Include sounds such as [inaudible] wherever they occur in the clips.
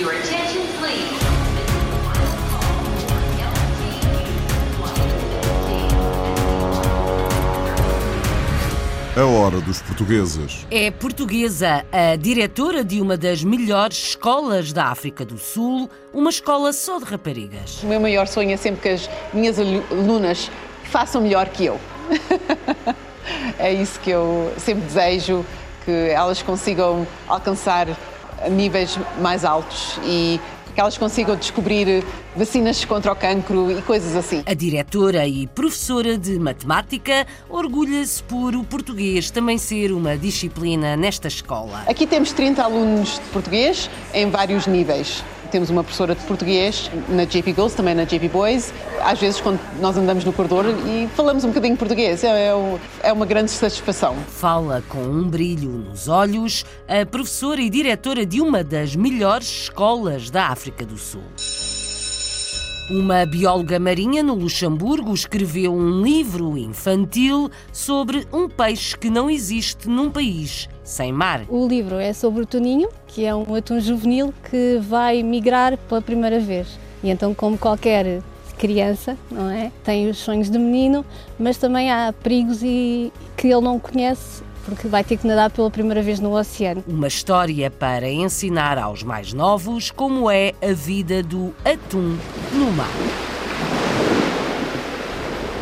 Your attention, please. A hora dos portugueses. É portuguesa, a diretora de uma das melhores escolas da África do Sul, uma escola só de raparigas. O meu maior sonho é sempre que as minhas alunas façam melhor que eu. [laughs] é isso que eu sempre desejo, que elas consigam alcançar níveis mais altos e que elas consigam descobrir vacinas contra o cancro e coisas assim. A diretora e professora de matemática orgulha-se por o português também ser uma disciplina nesta escola. Aqui temos 30 alunos de português em vários níveis. Temos uma professora de português na JP Girls, também na JP Boys. Às vezes, quando nós andamos no corredor e falamos um bocadinho português, é, é uma grande satisfação. Fala com um brilho nos olhos a professora e diretora de uma das melhores escolas da África do Sul. Uma bióloga marinha no Luxemburgo escreveu um livro infantil sobre um peixe que não existe num país sem mar. O livro é sobre o Toninho, que é um atum juvenil que vai migrar pela primeira vez. E então, como qualquer criança, não é? Tem os sonhos de menino, mas também há perigos e que ele não conhece porque vai ter que nadar pela primeira vez no oceano. Uma história para ensinar aos mais novos como é a vida do atum no mar.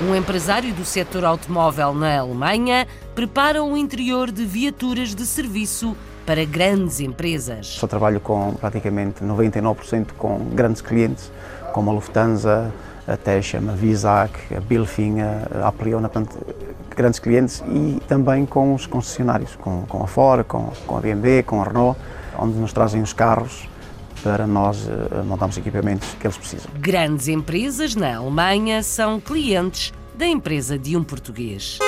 Um empresário do setor automóvel na Alemanha prepara o interior de viaturas de serviço para grandes empresas. Só trabalho com praticamente 99% com grandes clientes, como a Lufthansa, a Techem, a Visac, a Bilfin, a Apriona, portanto, grandes clientes e também com os concessionários, com, com a Ford, com, com a BMW, com a Renault, onde nos trazem os carros para nós uh, montarmos equipamentos que eles precisam. Grandes empresas na Alemanha são clientes da empresa de um português.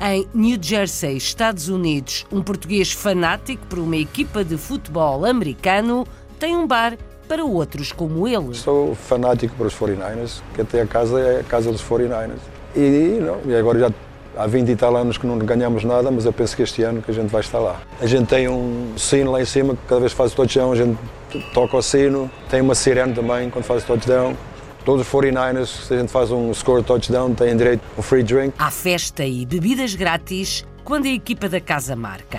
Em New Jersey, Estados Unidos, um português fanático por uma equipa de futebol americano tem um bar para outros como ele. Sou fanático para os 49ers, que até a casa é a casa dos 49ers. E, não, e agora já há 20 e tal anos que não ganhamos nada, mas eu penso que este ano que a gente vai estar lá. A gente tem um sino lá em cima, que cada vez que faz o touchdown a gente toca o sino. Tem uma sirene também quando faz o touchdown. Todos os 49ers, se a gente faz um score touchdown, têm direito a um free drink. Há festa e bebidas grátis quando a equipa da casa marca.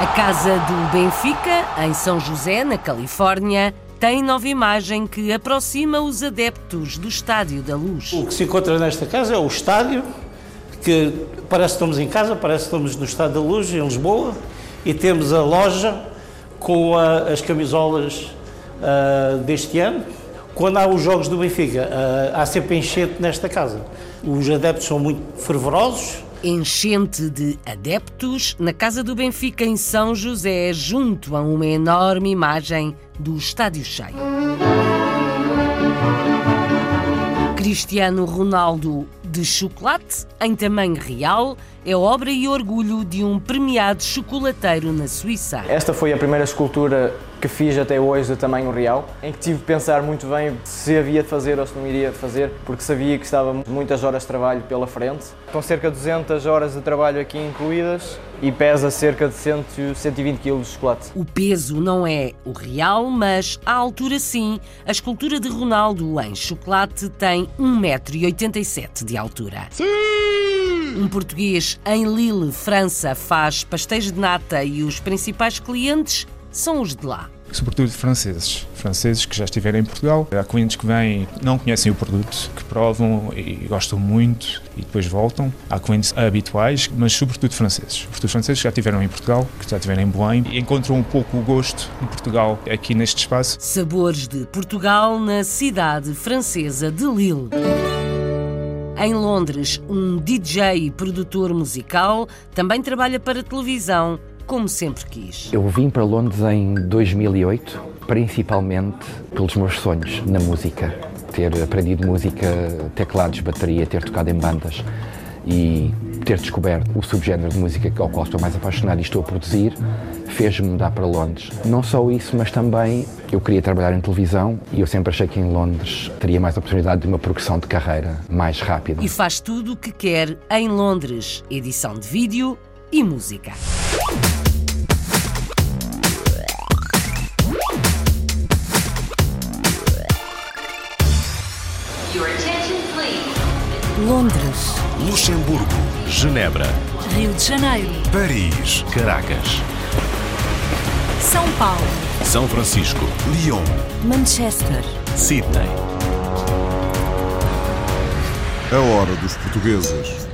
A casa do Benfica, em São José, na Califórnia, tem nova imagem que aproxima os adeptos do Estádio da Luz. O que se encontra nesta casa é o estádio, que parece que estamos em casa, parece que estamos no Estádio da Luz, em Lisboa, e temos a loja com a, as camisolas uh, deste ano. Quando há os jogos do Benfica, uh, há sempre enchente nesta casa. Os adeptos são muito fervorosos, Enchente de adeptos na casa do Benfica em São José, junto a uma enorme imagem do estádio cheio. Cristiano Ronaldo de chocolate em tamanho real é obra e orgulho de um premiado chocolateiro na Suíça. Esta foi a primeira escultura que fiz até hoje de tamanho real, em que tive de pensar muito bem se havia de fazer ou se não iria fazer, porque sabia que estava muitas horas de trabalho pela frente. Com cerca de 200 horas de trabalho aqui incluídas e pesa cerca de 100, 120 kg de chocolate. O peso não é o real, mas a altura sim. A escultura de Ronaldo em chocolate tem 1,87m de altura. Sim! Um português em Lille, França, faz pastéis de nata e os principais clientes são os de lá. Sobretudo franceses. Franceses que já estiveram em Portugal. Há clientes que vêm, não conhecem o produto, que provam e gostam muito e depois voltam. Há clientes habituais, mas sobretudo franceses. Sobretudo franceses que já estiveram em Portugal, que já estiveram em Belém e encontram um pouco o gosto de Portugal aqui neste espaço. Sabores de Portugal na cidade francesa de Lille. Em Londres, um DJ e produtor musical também trabalha para televisão como sempre quis. Eu vim para Londres em 2008, principalmente pelos meus sonhos na música. Ter aprendido música, teclados, bateria, ter tocado em bandas e ter descoberto o subgénero de música ao qual estou mais apaixonado e estou a produzir, fez-me mudar para Londres. Não só isso, mas também eu queria trabalhar em televisão e eu sempre achei que em Londres teria mais oportunidade de uma progressão de carreira mais rápida. E faz tudo o que quer em Londres: edição de vídeo e música. Genebra, Rio de Janeiro, Paris, Caracas, São Paulo, São Francisco, Lyon, Manchester, Sydney. A hora dos portugueses.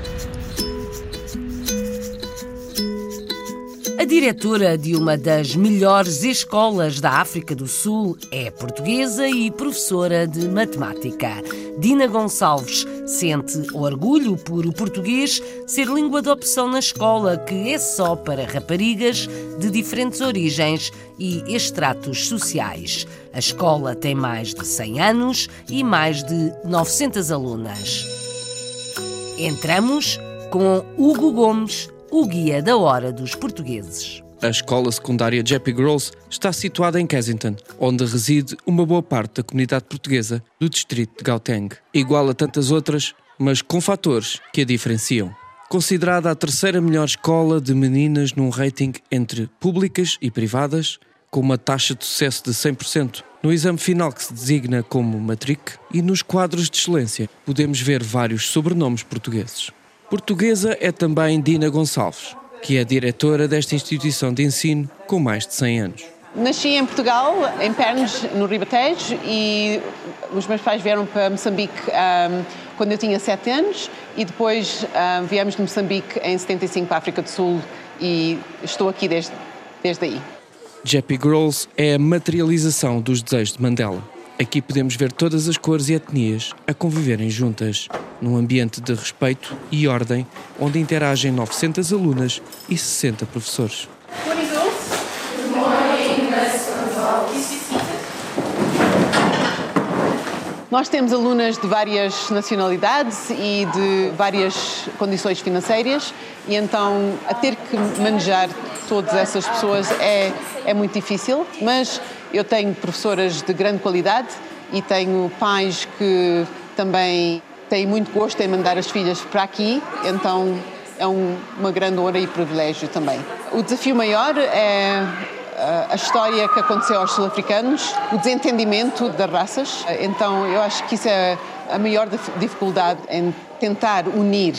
Diretora de uma das melhores escolas da África do Sul é portuguesa e professora de matemática. Dina Gonçalves sente orgulho por o português ser língua de opção na escola, que é só para raparigas de diferentes origens e extratos sociais. A escola tem mais de 100 anos e mais de 900 alunas. Entramos com Hugo Gomes, o guia da hora dos portugueses. A escola secundária Jeppy Girls está situada em Kensington, onde reside uma boa parte da comunidade portuguesa do distrito de Gauteng. Igual a tantas outras, mas com fatores que a diferenciam. Considerada a terceira melhor escola de meninas num rating entre públicas e privadas, com uma taxa de sucesso de 100% no exame final que se designa como Matric, e nos quadros de excelência podemos ver vários sobrenomes portugueses. Portuguesa é também Dina Gonçalves, que é diretora desta instituição de ensino com mais de 100 anos. Nasci em Portugal, em Pernes, no Ribatejo, e os meus pais vieram para Moçambique um, quando eu tinha 7 anos, e depois um, viemos de Moçambique em 75 para a África do Sul, e estou aqui desde, desde aí. Jeppy Girls é a materialização dos desejos de Mandela. Aqui podemos ver todas as cores e etnias a conviverem juntas, num ambiente de respeito e ordem, onde interagem 900 alunas e 60 professores. Nós temos alunas de várias nacionalidades e de várias condições financeiras, e então a ter que manejar todas essas pessoas é, é muito difícil, mas eu tenho professoras de grande qualidade e tenho pais que também têm muito gosto em mandar as filhas para aqui, então é um, uma grande honra e privilégio também. O desafio maior é a história que aconteceu aos sul-africanos, o desentendimento das raças. Então, eu acho que isso é a maior dificuldade em tentar unir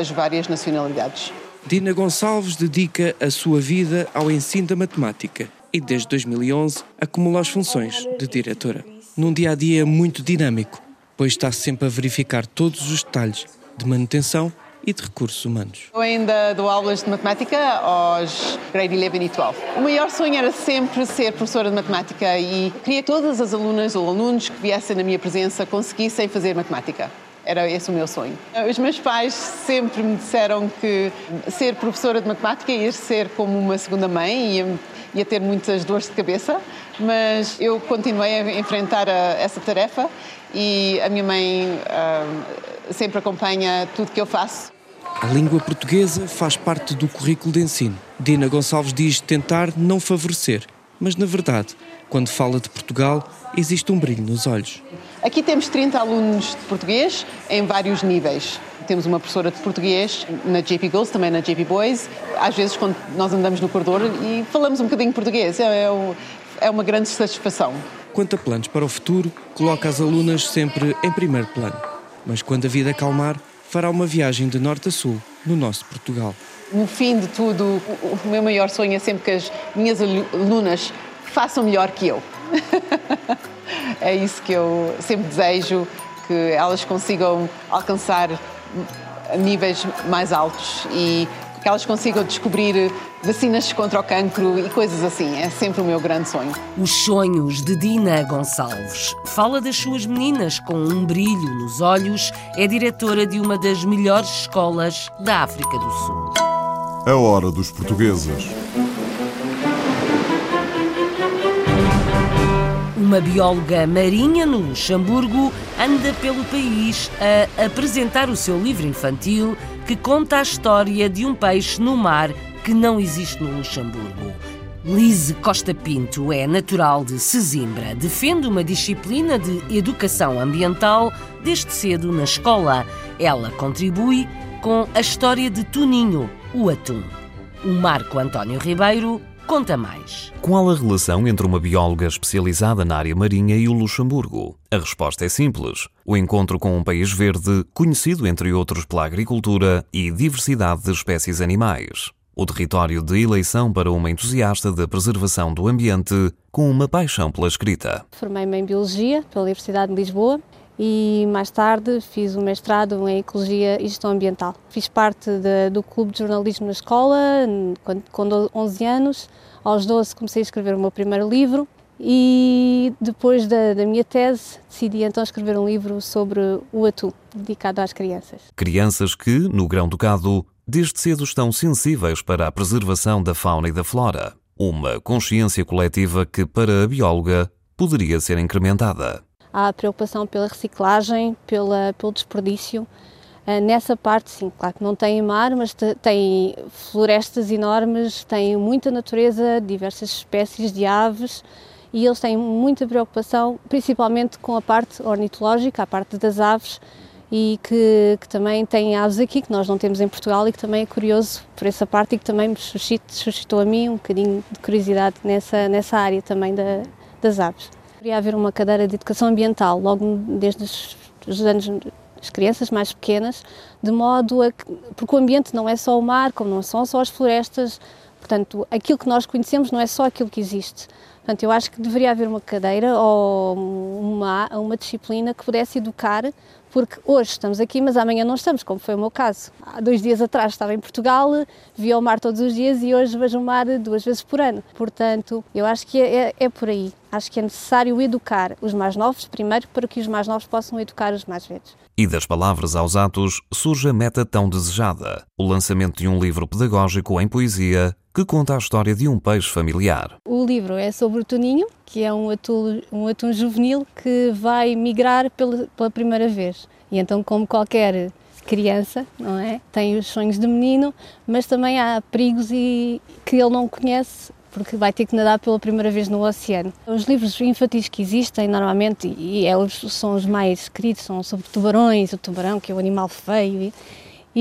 as várias nacionalidades. Dina Gonçalves dedica a sua vida ao ensino da matemática e, desde 2011, acumula as funções de diretora. Num dia a dia muito dinâmico, pois está sempre a verificar todos os detalhes de manutenção e de recursos humanos. Eu ainda dou aulas de matemática aos grade 11 e 12. O maior sonho era sempre ser professora de matemática e queria que todas as alunas ou alunos que viessem na minha presença conseguissem fazer matemática. Era esse o meu sonho. Os meus pais sempre me disseram que ser professora de matemática ia ser como uma segunda mãe, ia, ia ter muitas dores de cabeça, mas eu continuei a enfrentar a, essa tarefa e a minha mãe uh, sempre acompanha tudo que eu faço. A língua portuguesa faz parte do currículo de ensino. Dina Gonçalves diz tentar não favorecer, mas na verdade, quando fala de Portugal, existe um brilho nos olhos. Aqui temos 30 alunos de português em vários níveis. Temos uma professora de português na JP Girls, também na JP Boys. Às vezes, quando nós andamos no corredor e falamos um bocadinho português, é, é uma grande satisfação. Quanto a planos para o futuro, coloca as alunas sempre em primeiro plano. Mas quando a vida acalmar, fará uma viagem de norte a sul no nosso Portugal. No fim de tudo, o meu maior sonho é sempre que as minhas alunas façam melhor que eu. [laughs] é isso que eu sempre desejo, que elas consigam alcançar níveis mais altos e que elas consigam descobrir vacinas contra o cancro e coisas assim. É sempre o meu grande sonho. Os sonhos de Dina Gonçalves. Fala das suas meninas com um brilho nos olhos. É diretora de uma das melhores escolas da África do Sul. A hora dos portugueses. Uma bióloga marinha no Luxemburgo anda pelo país a apresentar o seu livro infantil que conta a história de um peixe no mar que não existe no Luxemburgo. Lise Costa Pinto é natural de Sesimbra. Defende uma disciplina de educação ambiental desde cedo na escola. Ela contribui com a história de Toninho, o atum. O Marco António Ribeiro conta mais. Qual a relação entre uma bióloga especializada na área marinha e o Luxemburgo? A resposta é simples. O encontro com um país verde, conhecido entre outros pela agricultura e diversidade de espécies animais. O território de eleição para uma entusiasta da preservação do ambiente com uma paixão pela escrita. Formei-me em Biologia pela Universidade de Lisboa e mais tarde fiz um mestrado em Ecologia e Gestão Ambiental. Fiz parte de, do clube de jornalismo na escola, quando, com 11 anos. Aos 12 comecei a escrever o meu primeiro livro e depois da, da, minha tese decidi então escrever um livro sobre o atum, dedicado às crianças. Crianças que, no grão-ducado, desde cedo estão sensíveis para a preservação da fauna e da flora. Uma consciência coletiva que, para a bióloga, poderia ser incrementada há a preocupação pela reciclagem, pela, pelo desperdício. Uh, nessa parte, sim, claro que não tem mar, mas tem florestas enormes, tem muita natureza, diversas espécies de aves e eles têm muita preocupação, principalmente com a parte ornitológica, a parte das aves, e que, que, também tem aves aqui que nós não temos em Portugal e que também é curioso por essa parte e que também me suscitou a mim um bocadinho de curiosidade nessa, nessa área também da, das aves deveria haver uma cadeira de educação ambiental, logo desde os anos as crianças mais pequenas, de modo a que, porque o ambiente não é só o mar, como não são só as florestas, portanto, aquilo que nós conhecemos não é só aquilo que existe. Portanto, eu acho que deveria haver uma cadeira ou uma, uma disciplina que pudesse educar porque hoje estamos aqui, mas amanhã não estamos, como foi o meu caso. Há dois dias atrás estava em Portugal, via o mar todos os dias e hoje vejo o mar duas vezes por ano. Portanto, eu acho que é, é, é por aí. Acho que é necessário educar os mais novos primeiro para que os mais novos possam educar os mais velhos. E das palavras aos atos surge a meta tão desejada: o lançamento de um livro pedagógico em poesia que conta a história de um peixe familiar. O livro é sobre o Toninho, que é um atum, um atum juvenil que vai migrar pela, pela primeira vez. E então, como qualquer criança, não é? Tem os sonhos de menino, mas também há perigos e que ele não conhece porque vai ter que nadar pela primeira vez no oceano. Os livros infantis que existem normalmente, e é, são os mais queridos, são sobre tubarões, o tubarão que é o animal feio, e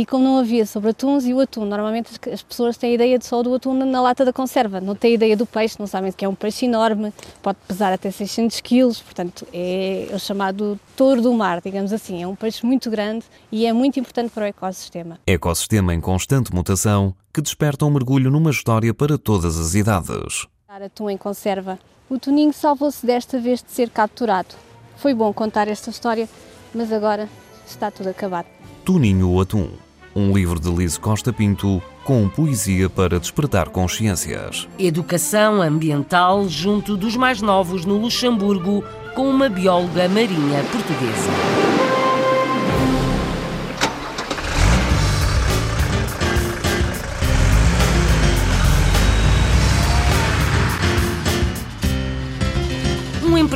como não havia sobre atuns, e o atum, normalmente as pessoas têm a ideia de só do atum na lata da conserva, não têm a ideia do peixe, não sabem que é um peixe enorme, pode pesar até 600 quilos, portanto é o chamado touro do mar, digamos assim, é um peixe muito grande e é muito importante para o ecossistema. Ecossistema em constante mutação que desperta um mergulho numa história para todas as idades. Atum em conserva. O Toninho salvou-se desta vez de ser capturado. Foi bom contar esta história, mas agora está tudo acabado. Toninho Atum, um livro de Liz Costa Pinto com poesia para despertar consciências. Educação ambiental junto dos mais novos no Luxemburgo com uma bióloga marinha portuguesa.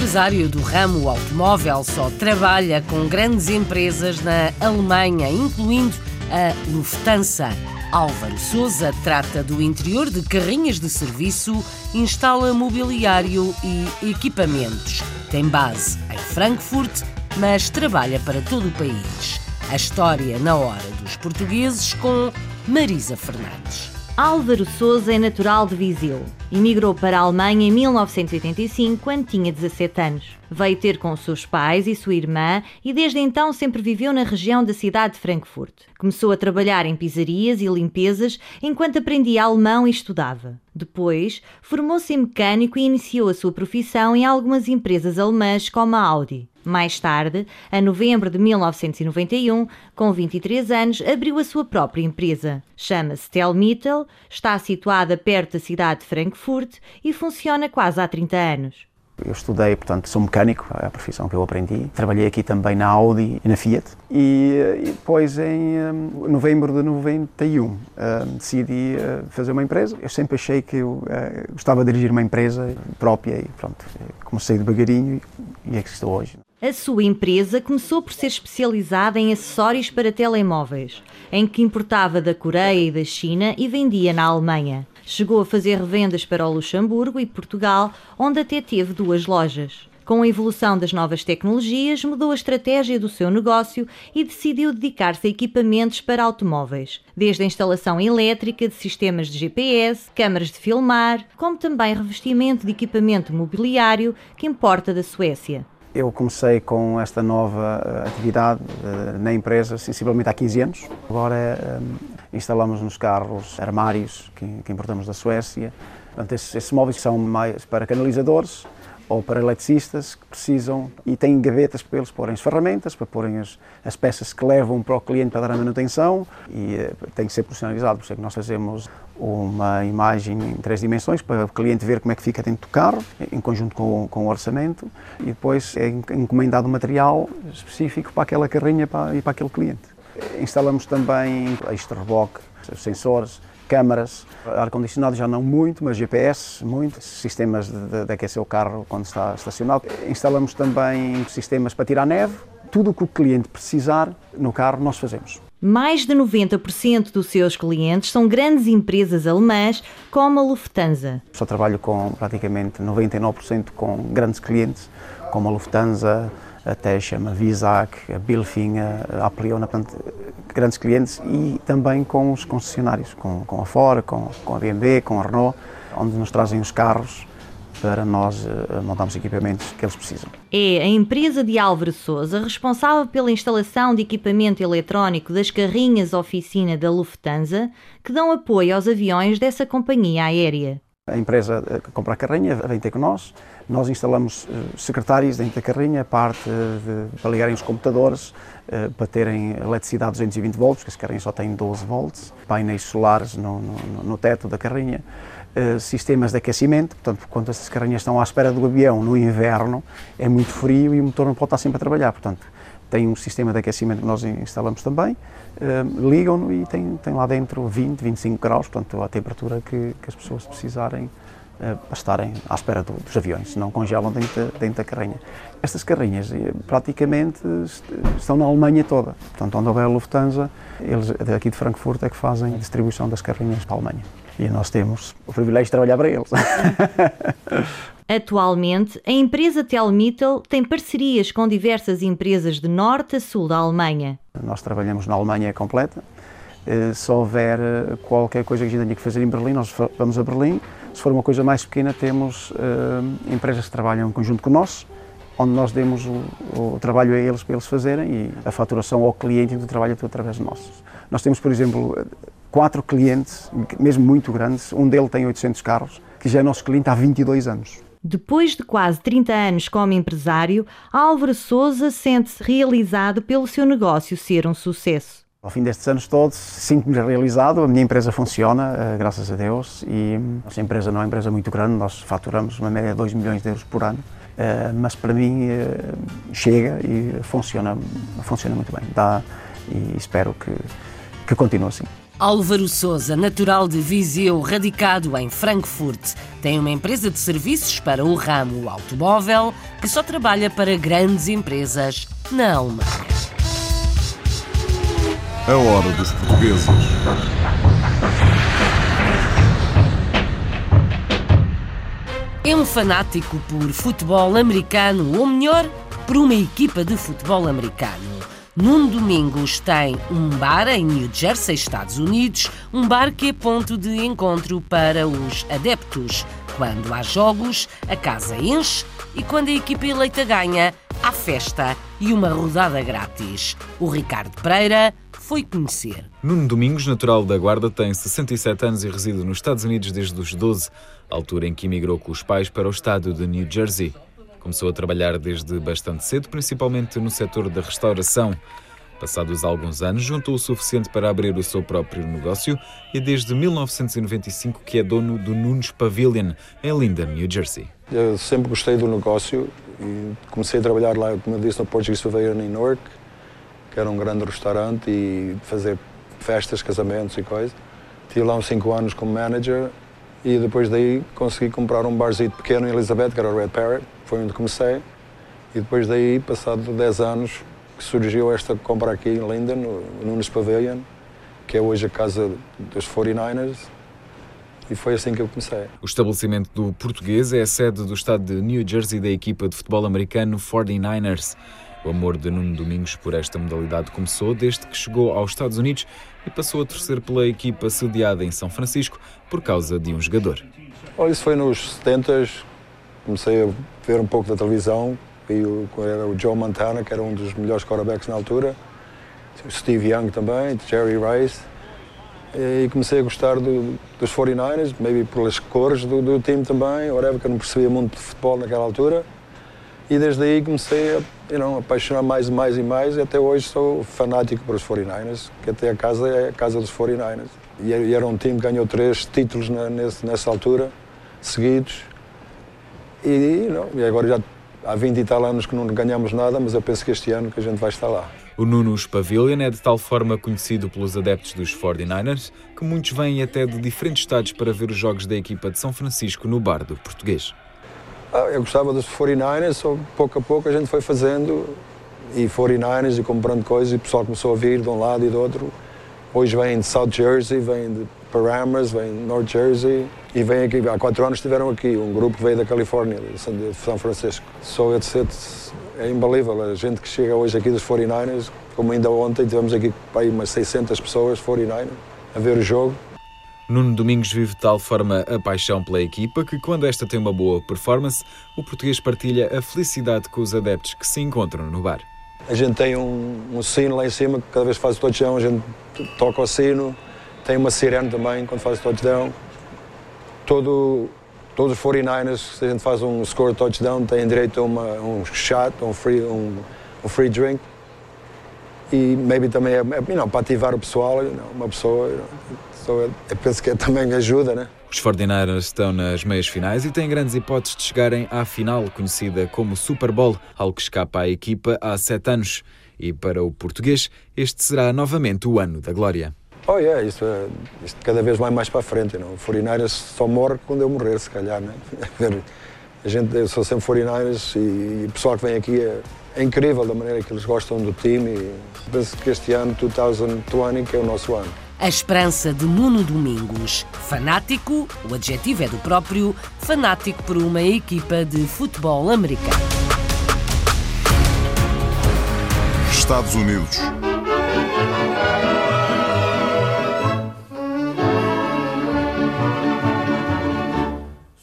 Empresário do ramo automóvel só trabalha com grandes empresas na Alemanha, incluindo a Lufthansa. Álvaro Souza trata do interior de carrinhas de serviço, instala mobiliário e equipamentos. Tem base em Frankfurt, mas trabalha para todo o país. A história na hora dos portugueses com Marisa Fernandes. Álvaro Souza é natural de Viseu. Emigrou para a Alemanha em 1985, quando tinha 17 anos. Veio ter com seus pais e sua irmã e desde então sempre viveu na região da cidade de Frankfurt. Começou a trabalhar em pizzarias e limpezas enquanto aprendia alemão e estudava. Depois, formou-se em mecânico e iniciou a sua profissão em algumas empresas alemãs como a Audi. Mais tarde, em novembro de 1991, com 23 anos, abriu a sua própria empresa. Chama-se Telmittel, está situada perto da cidade de Frankfurt e funciona quase há 30 anos. Eu estudei, portanto, sou mecânico, é a profissão que eu aprendi. Trabalhei aqui também na Audi e na Fiat. E, e depois, em um, novembro de 91, um, decidi uh, fazer uma empresa. Eu sempre achei que eu uh, gostava de dirigir uma empresa própria e pronto, comecei devagarinho e, e é que estou hoje. A sua empresa começou por ser especializada em acessórios para telemóveis, em que importava da Coreia e da China e vendia na Alemanha. Chegou a fazer revendas para o Luxemburgo e Portugal, onde até teve duas lojas. Com a evolução das novas tecnologias, mudou a estratégia do seu negócio e decidiu dedicar-se a equipamentos para automóveis, desde a instalação elétrica de sistemas de GPS, câmaras de filmar, como também revestimento de equipamento mobiliário que importa da Suécia. Eu comecei com esta nova eh, atividade uh, na empresa sensivelmente há 15 anos. Agora um, instalamos nos carros armários que, que importamos da Suécia. Portanto, esses, esses móveis são mais para canalizadores, ou para eletricistas que precisam e têm gavetas para eles porem as ferramentas, para porem as, as peças que levam para o cliente para dar a manutenção e uh, tem que ser personalizado, por isso é que nós fazemos uma imagem em três dimensões para o cliente ver como é que fica dentro do carro, em conjunto com, com o orçamento, e depois é encomendado material específico para aquela carrinha e para aquele cliente. Instalamos também extra-reboque, sensores, câmaras, ar-condicionado já não muito, mas GPS muito, sistemas de, de aquecer o carro quando está estacionado. Instalamos também sistemas para tirar neve, tudo o que o cliente precisar no carro nós fazemos. Mais de 90% dos seus clientes são grandes empresas alemãs, como a Lufthansa. Só trabalho com praticamente 99% com grandes clientes, como a Lufthansa, a Techem, a Visac, a Bilfing, a Apleona, portanto, grandes clientes e também com os concessionários, com, com a Ford, com, com a BMW, com a Renault, onde nos trazem os carros para nós uh, montarmos equipamentos que eles precisam. É a empresa de Álvaro Souza responsável pela instalação de equipamento eletrónico das carrinhas oficina da Lufthansa que dão apoio aos aviões dessa companhia aérea. A empresa eh, compra a carrinha vem ter com nós, nós instalamos uh, secretários dentro da carrinha, parte de, para ligarem os computadores, para terem eletricidade 220 volts, porque as carrinhas só têm 12 volts, painéis solares no, no, no teto da carrinha. Eh, sistemas de aquecimento, portanto, quando essas carrinhas estão à espera do avião no inverno, é muito frio e o motor não pode estar sempre a trabalhar, portanto, tem um sistema de aquecimento que nós instalamos também, uh, ligam-no e tem, tem lá dentro 20, 25 graus, portanto, a temperatura que, que as pessoas precisarem uh, para estarem à espera do, dos aviões, não congelam dentro, dentro da carrinha. Estas carrinhas praticamente estão na Alemanha toda, portanto, onde houver a Lufthansa, eles daqui de Frankfurt é que fazem a distribuição das carrinhas para a Alemanha e nós temos o privilégio de trabalhar para eles. [laughs] Atualmente, a empresa Telmittel tem parcerias com diversas empresas de norte a sul da Alemanha. Nós trabalhamos na Alemanha completa. Eh, se houver eh, qualquer coisa que a gente tenha que fazer em Berlim, nós vamos a Berlim. Se for uma coisa mais pequena, temos uh, empresas que trabalham em conjunto com nós, onde nós demos o, o, trabalho a eles para eles fazerem e a faturação ao cliente do trabalho é tudo através de nós. Nós temos, por exemplo, quatro clientes, mesmo muito grandes, um deles tem 800 carros, que já é nosso cliente há 22 anos. Depois de quase 30 anos como empresário, Álvaro Souza sente-se realizado pelo seu negócio ser um sucesso. Ao fim destes anos todos, sinto-me realizado, a minha empresa funciona, eh, graças a Deus, e a nossa empresa não é uma empresa muito grande, nós faturamos uma média de 2 milhões de euros por ano, eh, mas para mim eh, chega e funciona, funciona muito bem, dá, e espero que, que continue assim. Álvaro Souza, natural de Viseu, radicado em Frankfurt, tem uma empresa de serviços para o ramo automóvel que só trabalha para grandes empresas na Alemanha. A hora dos portugueses. É um fanático por futebol americano, ou melhor, por uma equipa de futebol americano. Num Domingos tem um bar em New Jersey, Estados Unidos, um bar que é ponto de encontro para os adeptos. Quando há jogos, a casa enche e quando a equipa eleita ganha, há festa e uma rodada grátis. O Ricardo Pereira foi conhecer. Nuno Domingos, natural da Guarda, tem 67 anos e reside nos Estados Unidos desde os 12, altura em que emigrou com os pais para o estado de New Jersey. Começou a trabalhar desde bastante cedo, principalmente no setor da restauração. Passados alguns anos, juntou o suficiente para abrir o seu próprio negócio e desde 1995 que é dono do Nunes Pavilion, em Linden, New Jersey. Eu sempre gostei do negócio e comecei a trabalhar lá, como eu disse, no Portuguese Pavilion em Newark, que era um grande restaurante e fazer festas, casamentos e coisas. Tive lá uns 5 anos como manager e depois daí consegui comprar um barzinho pequeno em Elizabeth, que era o Red Parrot foi onde comecei. E depois daí, passado 10 anos, que surgiu esta compra aqui em Linden, no Nunes Pavilion, que é hoje a casa dos 49ers. E foi assim que eu comecei. O estabelecimento do português é a sede do estado de New Jersey da equipa de futebol americano 49ers. O amor de Nuno Domingos por esta modalidade começou desde que chegou aos Estados Unidos e passou a torcer pela equipa sediada em São Francisco por causa de um jogador. Olha, isso foi nos 70 comecei a ver um pouco da televisão e o, era o Joe Montana, que era um dos melhores quarterbacks na altura, o Steve Young também, Jerry Rice, e comecei a gostar do, dos 49ers, maybe pelas cores do, do time também, whatever, que eu não percebia muito de futebol naquela altura. E desde aí comecei a you know, apaixonar mais e mais e mais, e até hoje sou fanático para os 49ers, que até a casa é a casa dos 49ers. E era um time que ganhou três títulos na, nessa altura, seguidos. E, know, e agora já há 20 e tal anos que não ganhamos nada, mas eu penso que este ano que a gente vai estar lá. O Nunos Pavilion é de tal forma conhecido pelos adeptos dos 49ers que muitos vêm até de diferentes estados para ver os jogos da equipa de São Francisco no bar do português. Ah, eu gostava dos 49ers, só pouco a pouco a gente foi fazendo e 49ers e comprando coisas e o pessoal começou a vir de um lado e do outro. Hoje vêm de South Jersey, vêm de Paramus, vêm de North Jersey e vêm aqui. Há quatro anos estiveram aqui, um grupo que veio da Califórnia, de São Francisco. So it's, it's é imbalível. A gente que chega hoje aqui dos 49ers, como ainda ontem, tivemos aqui aí umas 600 pessoas, 49ers, a ver o jogo. Nuno Domingos vive de tal forma a paixão pela equipa que, quando esta tem uma boa performance, o português partilha a felicidade com os adeptos que se encontram no bar. A gente tem um, um sino lá em cima, que cada vez que faz o touchdown a gente toca o sino. Tem uma sirene também quando faz o touchdown. Todo, todos os 49ers, se a gente faz um score touchdown, têm direito a uma, um shot, um free, um, um free drink. E maybe também é, you know, para ativar o pessoal, uma pessoa. You know, so eu penso que também ajuda, né? Os 49ers estão nas meias finais e têm grandes hipóteses de chegarem à final, conhecida como Super Bowl, algo que escapa à equipa há sete anos. E para o português, este será novamente o ano da glória. Oh, yeah, isto, é, isto cada vez vai mais para a frente. Não? O 49ers só morre quando eu morrer, se calhar. Né? [laughs] A gente, eu sou sempre 49ers e, e o pessoal que vem aqui é, é, incrível da maneira que eles gostam do time. E penso que este ano, 2020, que é o nosso ano. A esperança de Nuno Domingos. Fanático, o adjetivo é do próprio, fanático por uma equipa de futebol americano. Estados Unidos.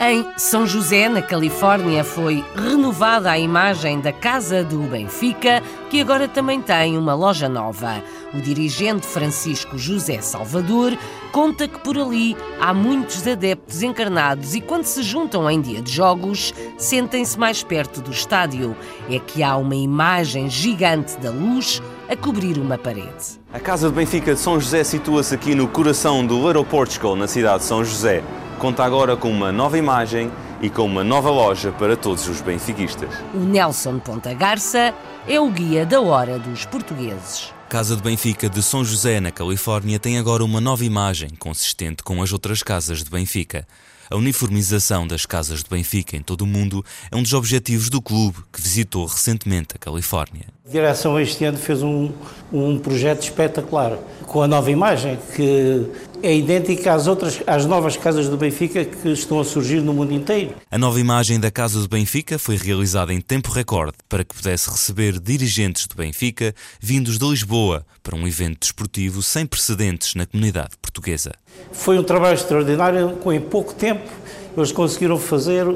Em São José, na Califórnia, foi renovada a imagem da Casa do Benfica, que agora também tem uma loja nova. O dirigente Francisco José Salvador conta que por ali há muitos adeptos encarnados e quando se juntam em dia de jogos, sentem-se mais perto do estádio. É que há uma imagem gigante da luz a cobrir uma parede. A Casa do Benfica de São José situa-se aqui no coração do Little Portugal, na cidade de São José conta agora com uma nova imagem e com uma nova loja para todos os benfiquistas. O Nelson Ponta Garça é o guia da hora dos portugueses. Casa de Benfica de São José, na Califórnia, tem agora uma nova imagem, consistente com as outras casas de Benfica. A uniformização das casas de Benfica em todo o mundo é um dos objetivos do clube, que visitou recentemente a Califórnia. A direção este ano fez um, um projeto espetacular, com a nova imagem, que é idêntica às outras, às novas casas do Benfica que estão a surgir no mundo inteiro. A nova imagem da Casa do Benfica foi realizada em tempo recorde para que pudesse receber dirigentes do Benfica vindos de Lisboa para um evento desportivo sem precedentes na comunidade portuguesa. Foi um trabalho extraordinário, com em pouco tempo eles conseguiram fazer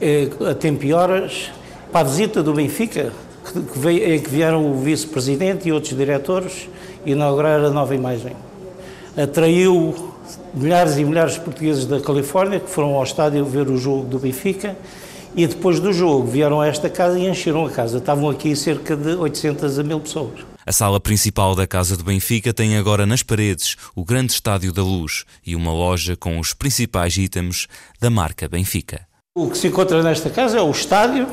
eh, a tempo e horas para a visita do Benfica, que veio, que vieram o vice-presidente e outros diretores inaugurar a nova imagem atraiu milhares e milhares de portugueses da Califórnia que foram ao estádio ver o jogo do Benfica e depois do jogo vieram a esta casa e encheram a casa. Estavam aqui cerca de 800 a 1000 pessoas. A sala principal da Casa do Benfica tem agora nas paredes o grande Estádio da Luz e uma loja com os principais itens da marca Benfica. O que se encontra nesta casa é o estádio,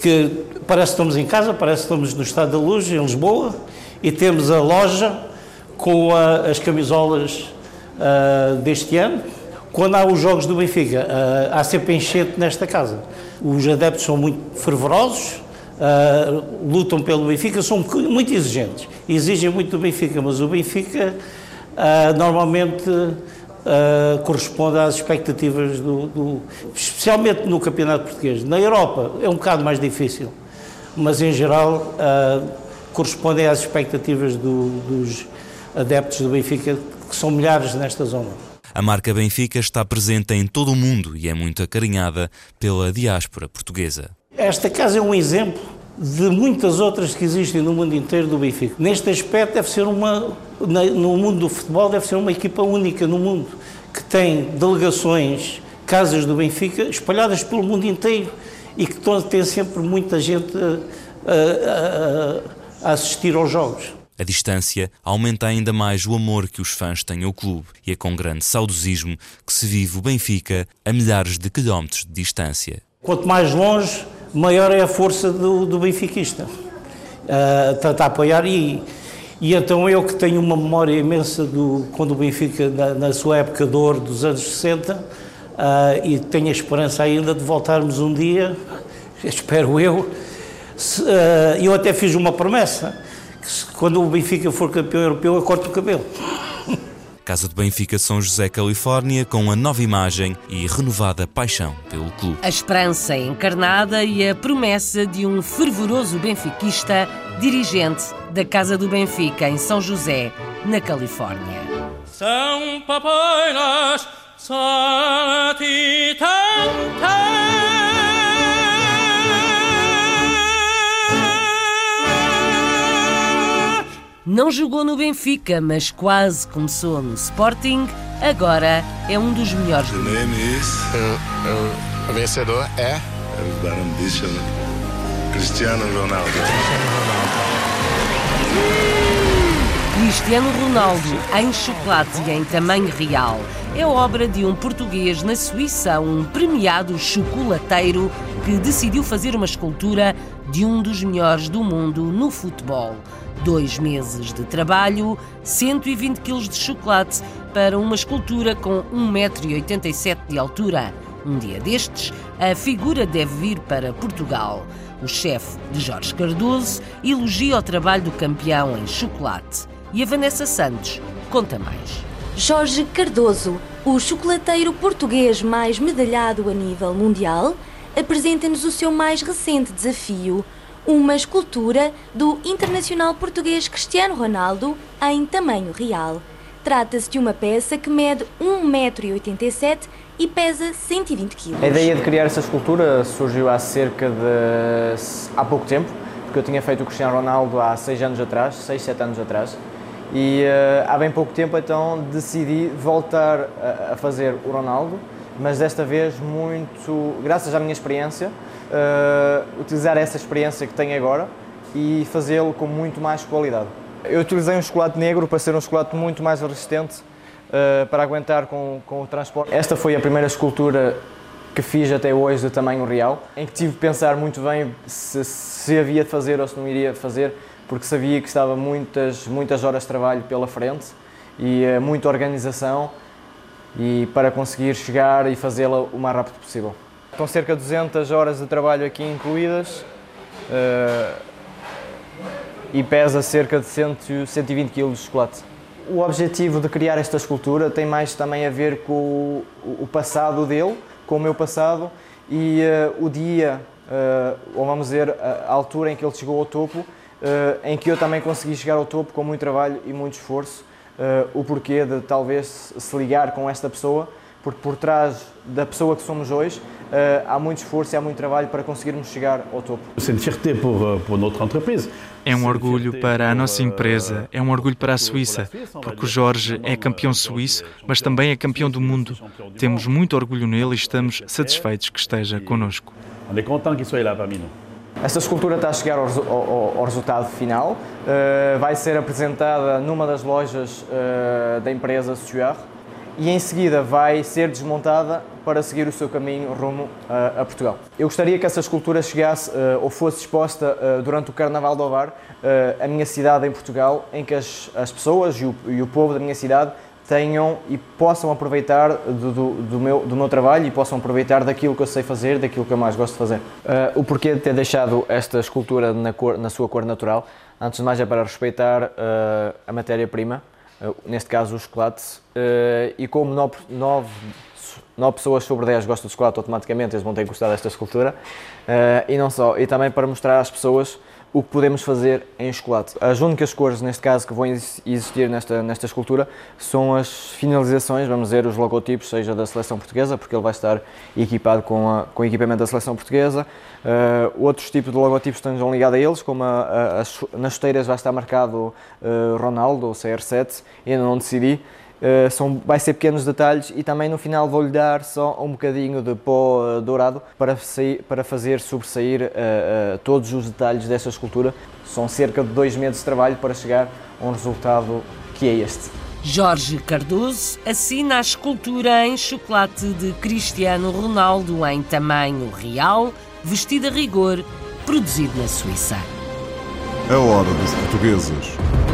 que parece que estamos em casa, parece que estamos no Estádio da Luz, em Lisboa, e temos a loja com a, as camisolas uh, deste ano. Quando há os jogos do Benfica, uh, há sempre enchente nesta casa. Os adeptos são muito fervorosos, uh, lutam pelo Benfica, são muito exigentes, exigem muito do Benfica, mas o Benfica normalmente uh, corresponde às expectativas do, do, especialmente no campeonato português. Na Europa é um bocado mais difícil, mas em geral uh, correspondem às expectativas do, dos adeptos do Benfica, que são milhares nesta zona. A marca Benfica está presente em todo o mundo e é muito acarinhada pela diáspora portuguesa. Esta casa é um exemplo de muitas outras que existem no mundo inteiro do Benfica. Neste aspecto, deve ser uma, no mundo do futebol, deve ser uma equipa única no mundo, que tem delegações, casas do Benfica espalhadas pelo mundo inteiro e que tem sempre muita gente a, a, a, a assistir aos jogos. A distância aumenta ainda mais o amor que os fãs têm ao clube e é com grande saudosismo que se vive o Benfica a milhares de quilómetros de distância. Quanto mais longe, maior é a força do, do benfiquista. Uh, apoiar e, e então eu que tenho uma memória imensa do quando o Benfica, na, na sua época de ouro dos anos 60, uh, ah, e tenho a esperança ainda de voltarmos um dia, [laughs] espero eu, se, uh, eu até fiz uma promessa, quando o Benfica for campeão europeu, eu corto o cabelo. Casa do Benfica São José, Califórnia, com a nova imagem e renovada paixão pelo clube. A esperança encarnada e a promessa de um fervoroso benfiquista, dirigente da Casa do Benfica em São José, na Califórnia. São papoilas, Não jogou no Benfica, mas quase começou no Sporting. Agora é um dos melhores do mundo. O, vencedor é. Cristiano Ronaldo. Cristiano Ronaldo em chocolate e em tamanho real. É obra de um português na Suíça, um premiado chocolateiro que decidiu fazer uma escultura de um dos melhores do mundo no futebol. Dois meses de trabalho, 120 kg de chocolate para uma escultura com 1,87m de altura. Um dia destes, a figura deve vir para Portugal. O chefe de Jorge Cardoso elogia o trabalho do campeão em chocolate. E a Vanessa Santos conta mais. Jorge Cardoso, o chocolateiro português mais medalhado a nível mundial, apresenta-nos o seu mais recente desafio, uma escultura do internacional português Cristiano Ronaldo em tamanho real. Trata-se de uma peça que mede 1,87m e pesa 120 kg. A ideia de criar essa escultura surgiu há cerca de. há pouco tempo, porque eu tinha feito o Cristiano Ronaldo há 6 anos atrás, 6, 7 anos atrás, e uh, há bem pouco tempo então decidi voltar a, a fazer o Ronaldo, mas desta vez muito. graças à minha experiência uh, utilizar essa experiência que tenho agora e fazê-lo com muito mais qualidade. Eu utilizei um chocolate negro para ser um chocolate muito mais resistente uh, para aguentar com, com o transporte. Esta foi a primeira escultura que fiz até hoje de tamanho real, em que tive de pensar muito bem se, se havia de fazer ou se não iria fazer, porque sabia que estava muitas, muitas horas de trabalho pela frente e uh, muita organização e para conseguir chegar e fazê-la o mais rápido possível. Estão cerca de 200 horas de trabalho aqui incluídas uh, e pesa cerca de 100, 120 kg de chocolate. O objetivo de criar esta escultura tem mais também a ver com o, o passado dele, com o meu passado e uh, o dia, uh, ou vamos dizer, a altura em que ele chegou ao topo, em que eu também consegui chegar ao topo com muito trabalho e muito esforço. o porquê de talvez se ligar com esta pessoa, porque por trás da pessoa que somos hoje há muito esforço e há muito trabalho para conseguirmos chegar ao topo. É um orgulho para a nossa empresa, é um orgulho para a Suíça, porque o Jorge é campeão suíço, mas também é campeão do mundo. Temos muito orgulho nele e estamos satisfeitos que esteja connosco. Esta escultura está a chegar ao, ao, ao resultado final. Uh, vai ser apresentada numa das lojas uh, da empresa Suar e em seguida vai ser desmontada para seguir o seu caminho rumo a, a Portugal. Eu gostaria que essa escultura chegasse uh, ou fosse exposta uh, durante o Carnaval do Ovar, uh, a minha cidade em Portugal, em que as, as pessoas e o, e o, povo da minha cidade tenham e possam aproveitar do, do, do, meu, do meu trabalho e possam aproveitar daquilo que eu sei fazer, daquilo que eu mais gosto de fazer. o porquê de ter deixado esta escultura na, cor, na sua cor natural, antes de mais é para respeitar a matéria-prima, neste caso o chocolate, e como 9, 9, 9 pessoas sobre 10 gostam de chocolate, automaticamente eles vão ter gostado desta escultura, e não só, e também para mostrar às pessoas o que podemos fazer em chocolate. As únicas cores, neste caso, que vão existir nesta, nesta escultura são as finalizações, vamos dizer, os logotipos, seja da seleção portuguesa, porque ele vai estar equipado com, a, com o equipamento da seleção portuguesa. Uh, outros tipos de logotipos estão ligados a eles, como a, a, as, nas chuteiras vai estar marcado uh, Ronaldo, ou CR7, ainda não decidi. Uh, são, vai ser pequenos detalhes e também no final vou-lhe dar só um bocadinho de pó uh, dourado para, sair, para fazer sobressair uh, todos os detalhes desta escultura. São cerca de dois meses de trabalho para chegar a um resultado que é este. Jorge Cardoso assina a escultura em chocolate de Cristiano Ronaldo em tamanho real, vestido a rigor, produzido na Suíça. A hora dos portugueses.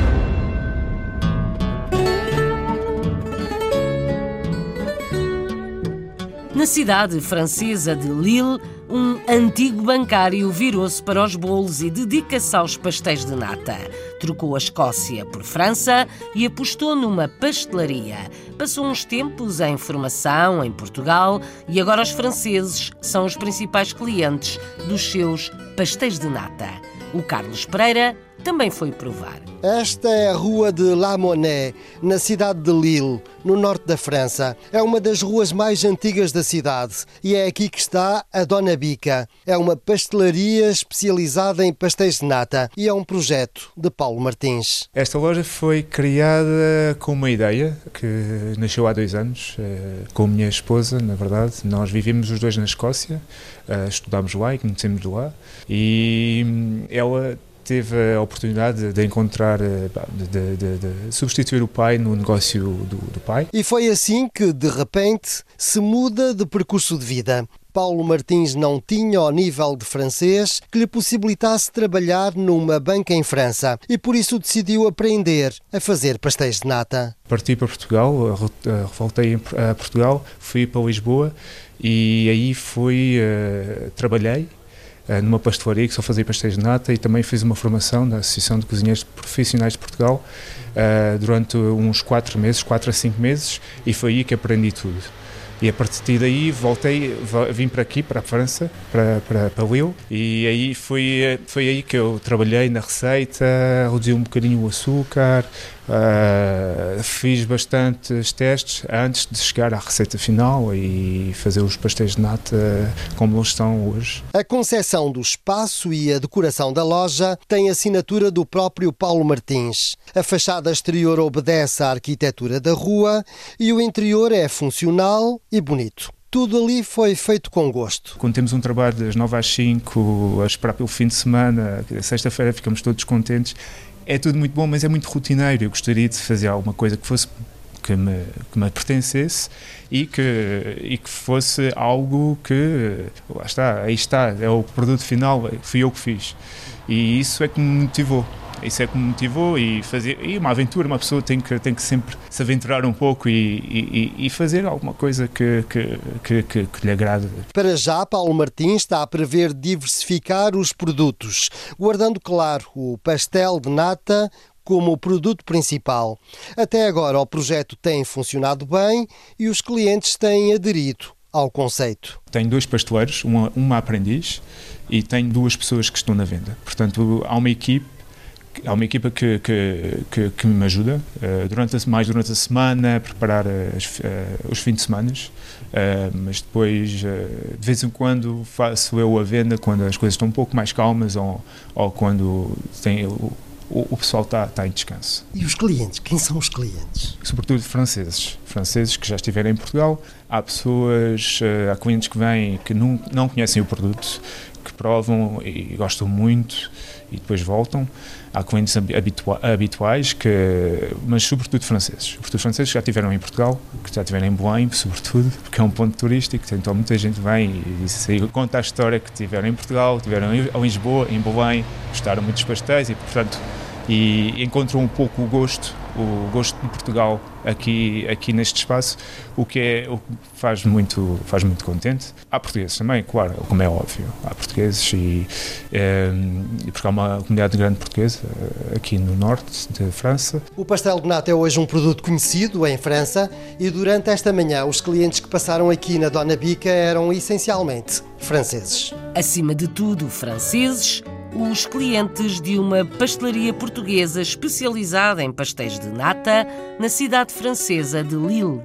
Na cidade francesa de Lille, um antigo bancário virou-se para os bolos e dedica-se aos pastéis de nata. Trocou a Escócia por França e apostou numa pastelaria. Passou uns tempos em formação em Portugal e agora os franceses são os principais clientes dos seus pastéis de nata. O Carlos Pereira também foi provar. Esta é a rua de La Monnaie, na cidade de Lille, no norte da França. É uma das ruas mais antigas da cidade e é aqui que está a Dona Bica. É uma pastelaria especializada em pastéis de nata e é um projeto de Paulo Martins. Esta loja foi criada com uma ideia que nasceu há dois anos, eh, com a minha esposa, na verdade. Nós vivemos os dois na Escócia, eh, estudámos lá e conhecemos lá e hum, ela teve a oportunidade de encontrar, eh, de, de, de, substituir o pai no negócio do, do pai. E foi assim que, de repente, se muda de percurso de vida. Paulo Martins não tinha o nível de francês que lhe possibilitasse trabalhar numa banca em França e por isso decidiu aprender a fazer pastéis de nata. Parti para Portugal, voltei a Portugal, fui para Lisboa e aí fui, uh, trabalhei eh, numa pastelaria que só fazia pastéis de nata e também fiz uma formação na Associação de Cozinheiros Profissionais de Portugal uh, durante uns 4 meses, 4 a 5 meses, e foi aí que aprendi tudo. E a partir daí voltei, vim para aqui, para a França, para, para, para Lille, e aí foi, foi aí que eu trabalhei na receita, reduzi um bocadinho o açúcar, Uh, fiz bastantes testes antes de chegar à receita final e fazer os pastéis de nata como eles estão hoje. A concepção do espaço e a decoração da loja tem assinatura do próprio Paulo Martins. A fachada exterior obedece à arquitetura da rua e o interior é funcional e bonito tudo ali foi feito com gosto. Quando temos um trabalho das 9 às 5, a esperar pelo fim de semana, sexta-feira ficamos todos contentes é tudo muito bom, mas é muito rotineiro. Eu gostaria de fazer alguma coisa que fosse que me, que me pertencesse e que, e que fosse algo que, lá está, aí está, é o produto final, fui eu que fiz. E isso é que me motivou. Isso é que me motivou e fazer e uma aventura, uma pessoa tem que, tem que sempre se aventurar um pouco e, e, e fazer alguma coisa que, que, que, que, que lhe agrade. Para já, Paulo Martins está a prever diversificar os produtos, guardando, claro, o pastel de nata, como produto principal. Até agora o projeto tem funcionado bem e os clientes têm aderido ao conceito. Tenho dois pasteleiros, uma, uma aprendiz e tenho duas pessoas que estão na venda. Portanto, há uma equipe há uma equipa que, que, que, que me ajuda uh, durante a, mais durante a semana a preparar as, uh, os fins de semana, uh, mas depois de vez em quando faço eu a venda quando as coisas estão um pouco mais calmas ou, ou quando tem, o, o pessoal está, está em descanso. E os clientes? Quem são os clientes? Sobretudo franceses. Franceses que já estiveram em Portugal. Há pessoas, há clientes que vêm que não, não conhecem o produto, provam e gostam muito e depois voltam. Há clientes habitua habituais, que, mas sobretudo franceses. Sobretudo franceses que já estiveram em Portugal, que já estiveram em Belém, sobretudo, porque é um ponto turístico, então muita gente vem e diz, conta a história que tiveram em Portugal, tiveram em Lisboa, em Belém, gostaram muito dos pastéis e, portanto, e encontram um pouco o gosto o gosto de Portugal aqui, aqui neste espaço, o que, é, o que faz, muito, faz muito contente. Há portugueses também, claro, como é óbvio. Há portugueses e, é, porque há uma comunidade grande portuguesa eh, aqui no norte de França. O pastel de nata é hoje um produto conhecido em França e durante esta manhã os clientes que passaram aqui na Dona Bica eram essencialmente franceses. Acima de tudo, franceses, os clientes de uma pastelaria portuguesa especializada em pastéis de nata na cidade francesa de Lille.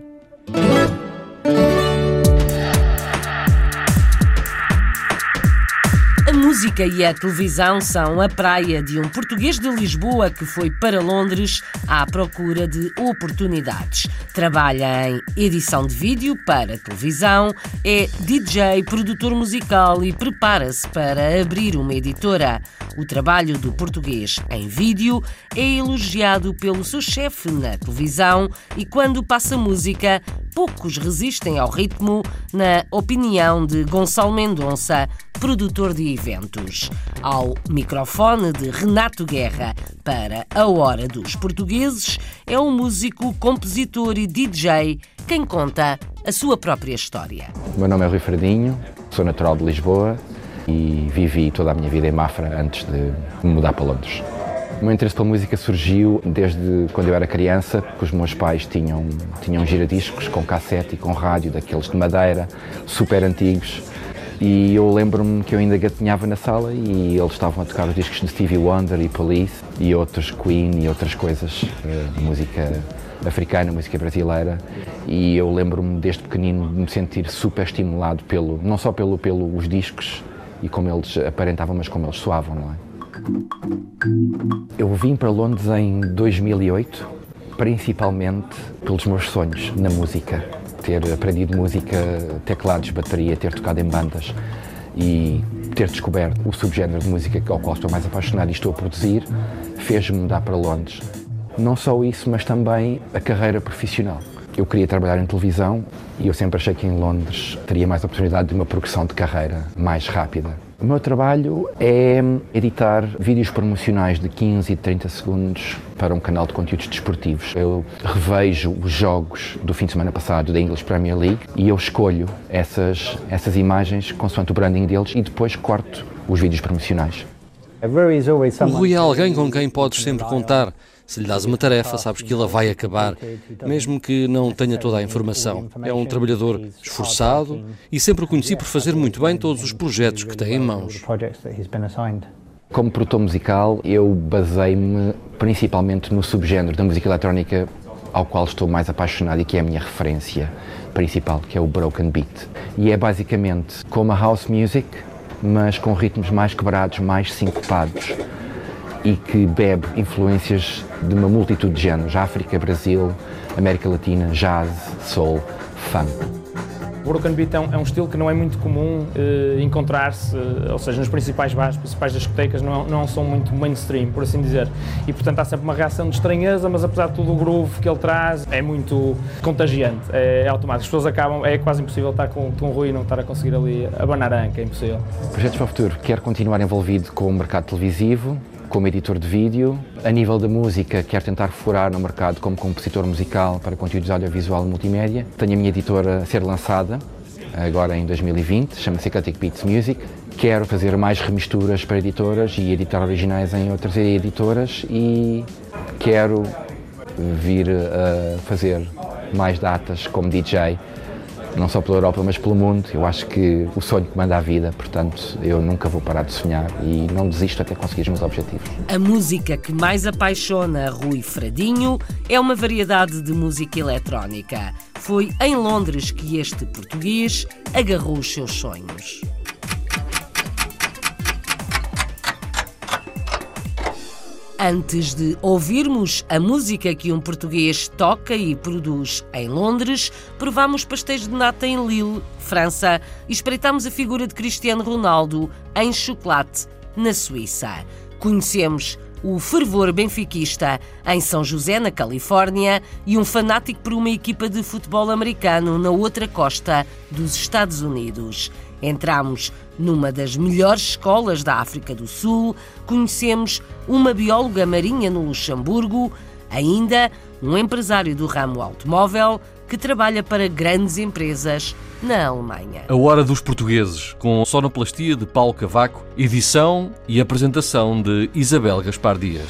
Música e a televisão são a praia de um português de Lisboa que foi para Londres à procura de oportunidades. Trabalha em edição de vídeo para televisão, é DJ, produtor musical e prepara-se para abrir uma editora. O trabalho do português em vídeo é elogiado pelo seu chefe na televisão e quando passa música, poucos resistem ao ritmo, na opinião de Gonçalo Mendonça, produtor de eventos. Ao microfone de Renato Guerra para A Hora dos Portugueses, é um músico, compositor e DJ quem conta a sua própria história. O meu nome é Rui Fradinho, sou natural de Lisboa e vivi toda a minha vida em Mafra antes de me mudar para Londres. O meu interesse pela música surgiu desde quando eu era criança, porque os meus pais tinham, tinham giradiscos com cassete e com rádio, daqueles de madeira, super antigos. E eu lembro-me que eu ainda gatinhava na sala e eles estavam a tocar os discos de Stevie Wonder e Police e outros Queen e outras coisas, eh, música africana, música brasileira. E eu lembro-me desde pequenino de me sentir super estimulado pelo, não só pelo, pelos discos e como eles aparentavam, mas como eles soavam, não é? Eu vim para Londres em 2008, principalmente pelos meus sonhos na música. Ter aprendido música, teclados, bateria, ter tocado em bandas e ter descoberto o subgénero de música ao qual estou mais apaixonado e estou a produzir, fez-me mudar para Londres. Não só isso, mas também a carreira profissional. Eu queria trabalhar em televisão e eu sempre achei que em Londres teria mais oportunidade de uma progressão de carreira mais rápida. O meu trabalho é editar vídeos promocionais de 15 e 30 segundos para um canal de conteúdos desportivos. Eu revejo os jogos do fim de semana passado da English Premier League e eu escolho essas, essas imagens consoante o branding deles e depois corto os vídeos promocionais. O Rui é alguém com quem podes sempre contar. Se lhe dás uma tarefa, sabes que ela vai acabar, mesmo que não tenha toda a informação. É um trabalhador esforçado e sempre o conheci por fazer muito bem todos os projetos que tem em mãos. Como produtor musical, eu basei-me principalmente no subgénero da música eletrónica ao qual estou mais apaixonado e que é a minha referência principal, que é o broken beat. E é basicamente como a house music, mas com ritmos mais quebrados, mais sincopados e que bebe influências de uma multitude de géneros: África, Brasil, América Latina, jazz, soul, funk. O broken beat é um, é um, estilo que não é muito comum eh, encontrar-se, eh, ou seja, nos principais bares, principais discotecas, não, não são muito mainstream, por assim dizer. E portanto há sempre uma reação de estranheza, mas apesar de tudo o groove que ele traz é muito contagiante, é, é automático. As pessoas acabam, é quase impossível estar com, com o Rui e não estar a conseguir ali abanar a anca, é impossível. Projetos para o futuro, quero continuar envolvido com o mercado televisivo, como editor de vídeo. A nível da música, quero tentar furar no mercado como compositor musical para conteúdos audiovisual e multimédia. Tenho a minha editora a ser lançada agora em 2020, chama-se Eclectic Beats Music. Quero fazer mais remisturas para editoras e editar originais em outras editoras e quero vir a fazer mais datas como DJ não só pela Europa, mas pelo mundo. Eu acho que o sonho que manda a vida, portanto, eu nunca vou parar de sonhar e não desisto até conseguir os meus objetivos. A música que mais apaixona Rui Fradinho é uma variedade de música eletrónica. Foi em Londres que este português agarrou os seus sonhos. Antes de ouvirmos a música que um português toca e produz em Londres, provamos pastéis de nata em Lille, França, e espreitamos a figura de Cristiano Ronaldo em chocolate, na Suíça. Conhecemos o fervor benfiquista em São José, na Califórnia, e um fanático por uma equipa de futebol americano na outra costa dos Estados Unidos. Entramos numa das melhores escolas da África do Sul, conhecemos uma bióloga marinha no Luxemburgo Ainda um empresário do ramo automóvel que trabalha para grandes empresas na Alemanha. A Hora dos Portugueses, com sonoplastia de Paulo Cavaco, edição e apresentação de Isabel Gaspar Dias.